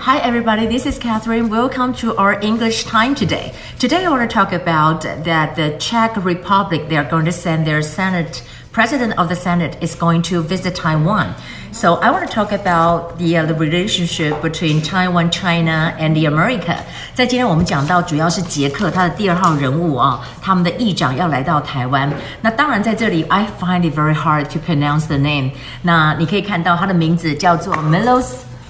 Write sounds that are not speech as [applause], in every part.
Hi, everybody. This is Catherine. Welcome to our English time today. Today, I want to talk about that the Czech Republic they are going to send their Senate president of the Senate is going to visit Taiwan. So I want to talk about the, uh, the relationship between Taiwan, China, and the America. 在今天我们讲到主要是捷克他的第二号人物啊，他们的议长要来到台湾。那当然在这里，I find it very hard to pronounce the name。那你可以看到他的名字叫做 Milos。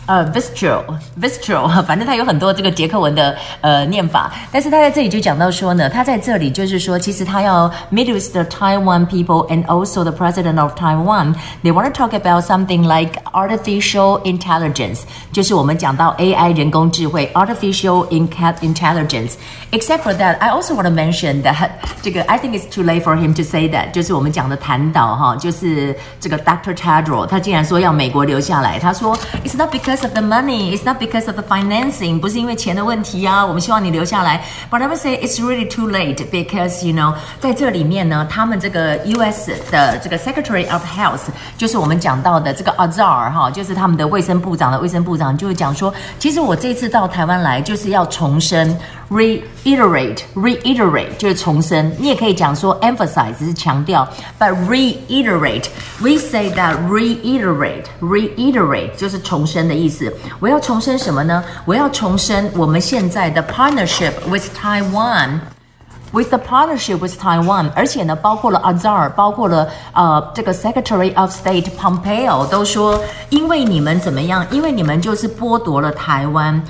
呃 v i s t r a l v i s t r a l 反正它有很多这个捷克文的呃念法，但是他在这里就讲到说呢，他在这里就是说，其实他要 [laughs] meet with the Taiwan people and also the president of Taiwan. They want to talk about something like artificial intelligence，就是我们讲到 AI 人工智慧 artificial intelligence. Except for that, I also want to mention that [laughs] 这个 I think it's too late for him to say that，就是我们讲的谈导哈，就是这个 Dr. Tedros，他竟然说要美国留下来，他说 It's not because because of the money. It's not because of the financing. 不是因为钱的问题啊，我们希望你留下来。But I would say it's really too late because you know，在这里面呢，他们这个 U.S. 的这个 Secretary of Health，就是我们讲到的这个 Azar 哈，就是他们的卫生部长的卫生部长，就会讲说，其实我这次到台湾来就是要重申 ，reiterate，reiterate 就是重申。你也可以讲说 emphasize 是强调，but reiterate，we say that reiterate，reiterate 就是重申的意思。思，我要重申什么呢？我要重申我们现在的 partnership with Taiwan。With the partnership with Taiwan，而且呢，包括了 Azar，包括了呃这个 Secretary of State Pompeo 都说，因为你们怎么样？因为你们就是剥夺了台湾。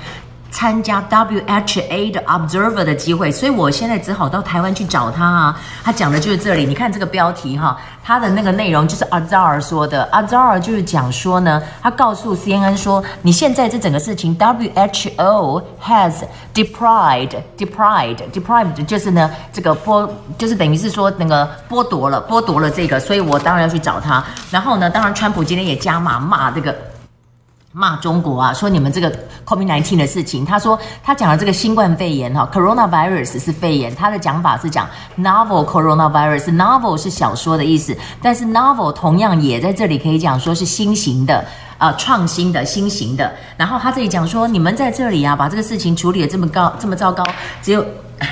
参加 WHA 的 observer 的机会，所以我现在只好到台湾去找他啊。他讲的就是这里，你看这个标题哈，他的那个内容就是 Azar 说的。Azar 就是讲说呢，他告诉 CNN 说，你现在这整个事情，WHO has deprived deprived deprived 就是呢这个剥，就是等于是说那个剥夺了剥夺了这个，所以我当然要去找他。然后呢，当然川普今天也加码骂这个。骂中国啊，说你们这个 COVID-19 的事情。他说他讲的这个新冠肺炎哈，coronavirus 是肺炎，他的讲法是讲 novel coronavirus。novel 是小说的意思，但是 novel 同样也在这里可以讲说是新型的啊，创新的新型的。然后他这里讲说，你们在这里啊，把这个事情处理的这么高这么糟糕，只有。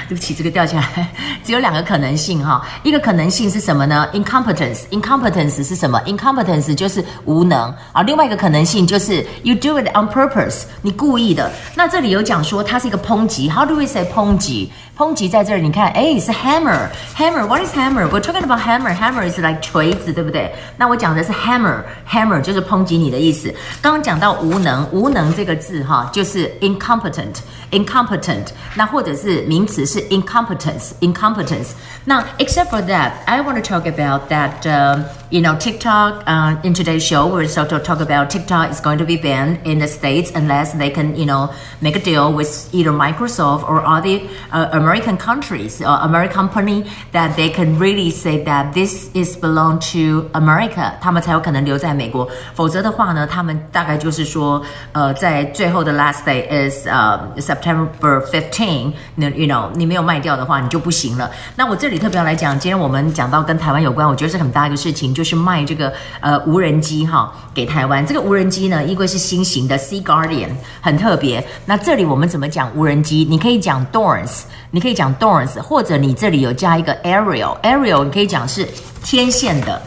对不起，这个掉下来，只有两个可能性哈。一个可能性是什么呢？incompetence，incompetence 是什么？incompetence 就是无能啊。另外一个可能性就是 you do it on purpose，你故意的。那这里有讲说它是一个抨击，how do we say 抨击？抨击在这儿，你看，哎，是 hammer，hammer，what is hammer？We're talking about hammer，hammer is like 锤子，对不对？那我讲的是 hammer，hammer 就是抨击你的意思。刚刚讲到无能，无能这个字哈，就是 incompetent，incompetent。那或者是名词是 incompetence，incompetence。那 except for that，I want to talk about that。Um, you know, TikTok uh, in today's show, we're sort of talk about TikTok is going to be banned in the States unless they can, you know, make a deal with either Microsoft or other uh, American countries or uh, American company that they can really say that this is belong to America，他们才有可能留在美国。否则的话呢，他们大概就是说，呃，在最后的 last day is 呃 September fifteen，那 you know 你没有卖掉的话，你就不行了。那我这里特别要来讲，今天我们讲到跟台湾有关，我觉得是很大一个事情。 就是卖这个呃无人机哈给台湾，这个无人机呢，因为是新型的 Sea Guardian，很特别。那这里我们怎么讲无人机？你可以讲 Drones，你可以讲 Drones，或者你这里有加一个 Aerial，Aerial 你可以讲是天线的。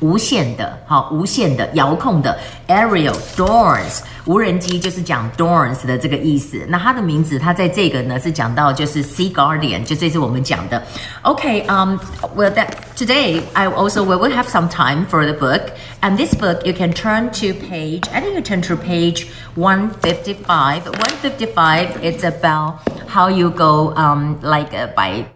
无线的，好，无线的遥控的 aerial drones 无人机就是讲 drones 的这个意思。那它的名字，它在这个呢是讲到就是 Sea Guardian，就这是我们讲的。Okay, um, well that today I also we will have some time for the book, and this book you can turn to page. I think you turn to page one fifty five. One fifty five. It's about how you go um like uh, by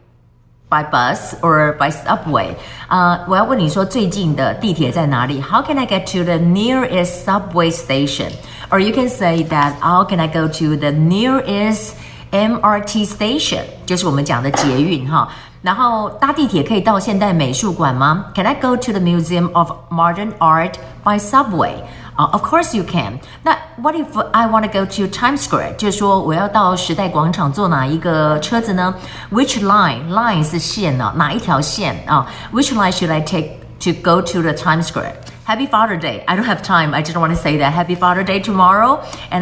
by bus or by subway？啊、uh,，我要问你说最近的地铁在哪里？How can I get to the nearest subway station? Or you can say that how can I go to the nearest MRT station？就是我们讲的捷运哈。然后搭地铁可以到现代美术馆吗？Can I go to the Museum of Modern Art by subway？ 啊、uh,，Of course you can。那 What if I want to go to Times Square？就是说我要到时代广场坐哪一个车子呢？Which line? Line 是线呢、啊，哪一条线啊？Which line should I take to go to the Times Square? Happy Father Day. I don't have time. I just want to say that Happy Father Day tomorrow, and. I